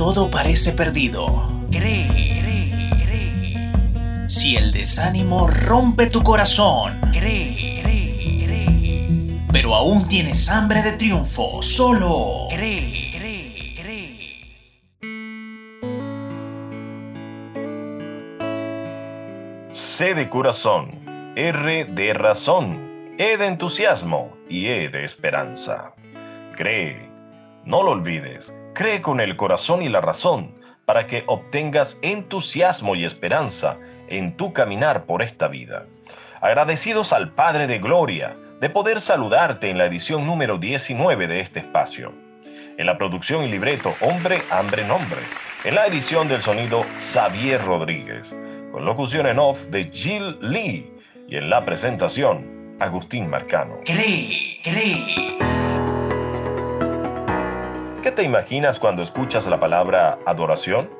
todo parece perdido, cree, cree, cree. Si el desánimo rompe tu corazón, cree, cree, cree. Pero aún tienes hambre de triunfo, solo cree. C de corazón, R de razón, E de entusiasmo y E de esperanza. Cree, no lo olvides, cree con el corazón y la razón para que obtengas entusiasmo y esperanza en tu caminar por esta vida. Agradecidos al Padre de Gloria de poder saludarte en la edición número 19 de este espacio. En la producción y libreto Hombre, Hambre, Nombre. En la edición del sonido Xavier Rodríguez. Con locución en off de Jill Lee. Y en la presentación Agustín Marcano. Cree, cree. ¿Qué te imaginas cuando escuchas la palabra adoración?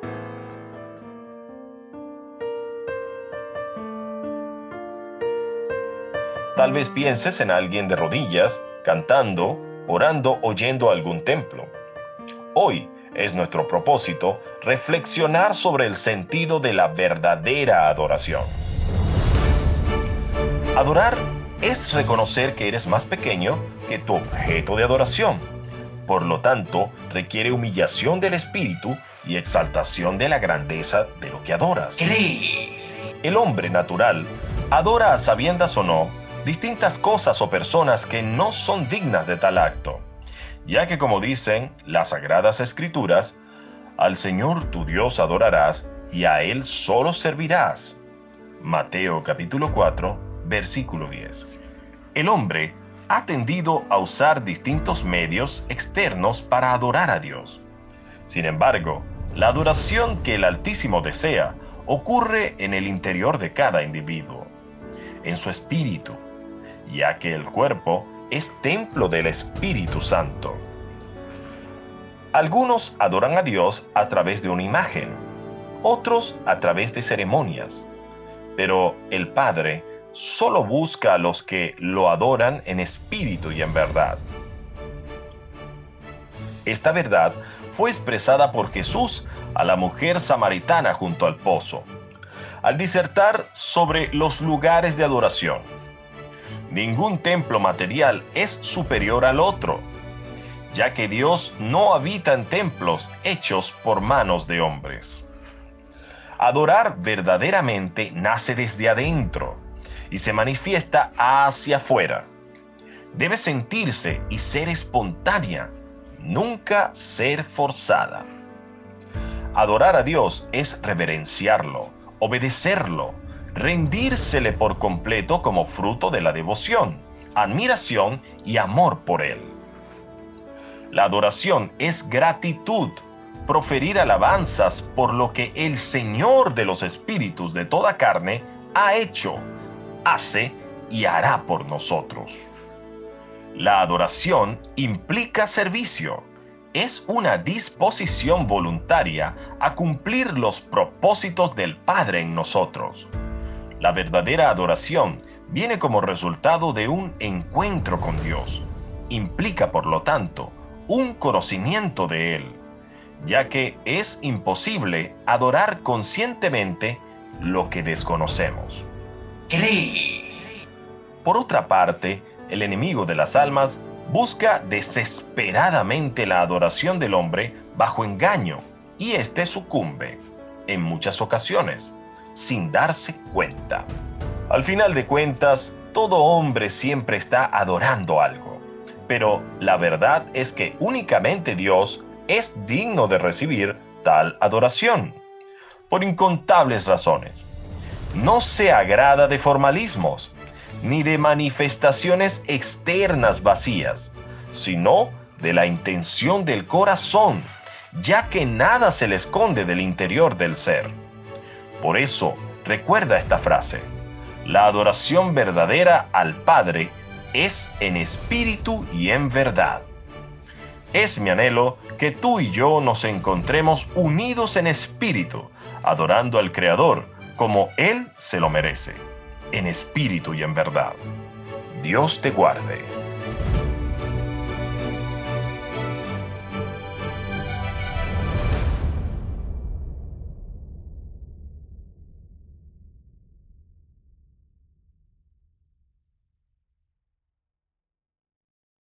Tal vez pienses en alguien de rodillas, cantando, orando o yendo a algún templo. Hoy es nuestro propósito reflexionar sobre el sentido de la verdadera adoración. Adorar es reconocer que eres más pequeño que tu objeto de adoración. Por lo tanto, requiere humillación del espíritu y exaltación de la grandeza de lo que adoras. Cree. El hombre natural adora a sabiendas o no distintas cosas o personas que no son dignas de tal acto, ya que como dicen las sagradas escrituras, al Señor tu Dios adorarás y a Él solo servirás. Mateo capítulo 4, versículo 10. El hombre ha tendido a usar distintos medios externos para adorar a Dios. Sin embargo, la adoración que el Altísimo desea ocurre en el interior de cada individuo, en su espíritu, ya que el cuerpo es templo del Espíritu Santo. Algunos adoran a Dios a través de una imagen, otros a través de ceremonias, pero el Padre solo busca a los que lo adoran en espíritu y en verdad. Esta verdad fue expresada por Jesús a la mujer samaritana junto al pozo, al disertar sobre los lugares de adoración. Ningún templo material es superior al otro, ya que Dios no habita en templos hechos por manos de hombres. Adorar verdaderamente nace desde adentro y se manifiesta hacia afuera. Debe sentirse y ser espontánea, nunca ser forzada. Adorar a Dios es reverenciarlo, obedecerlo, rendírsele por completo como fruto de la devoción, admiración y amor por Él. La adoración es gratitud, proferir alabanzas por lo que el Señor de los espíritus de toda carne ha hecho, hace y hará por nosotros. La adoración implica servicio. Es una disposición voluntaria a cumplir los propósitos del Padre en nosotros. La verdadera adoración viene como resultado de un encuentro con Dios. Implica, por lo tanto, un conocimiento de Él, ya que es imposible adorar conscientemente lo que desconocemos. Por otra parte, el enemigo de las almas busca desesperadamente la adoración del hombre bajo engaño y éste sucumbe, en muchas ocasiones, sin darse cuenta. Al final de cuentas, todo hombre siempre está adorando algo, pero la verdad es que únicamente Dios es digno de recibir tal adoración, por incontables razones. No se agrada de formalismos, ni de manifestaciones externas vacías, sino de la intención del corazón, ya que nada se le esconde del interior del ser. Por eso, recuerda esta frase, la adoración verdadera al Padre es en espíritu y en verdad. Es mi anhelo que tú y yo nos encontremos unidos en espíritu, adorando al Creador como Él se lo merece en espíritu y en verdad. Dios te guarde.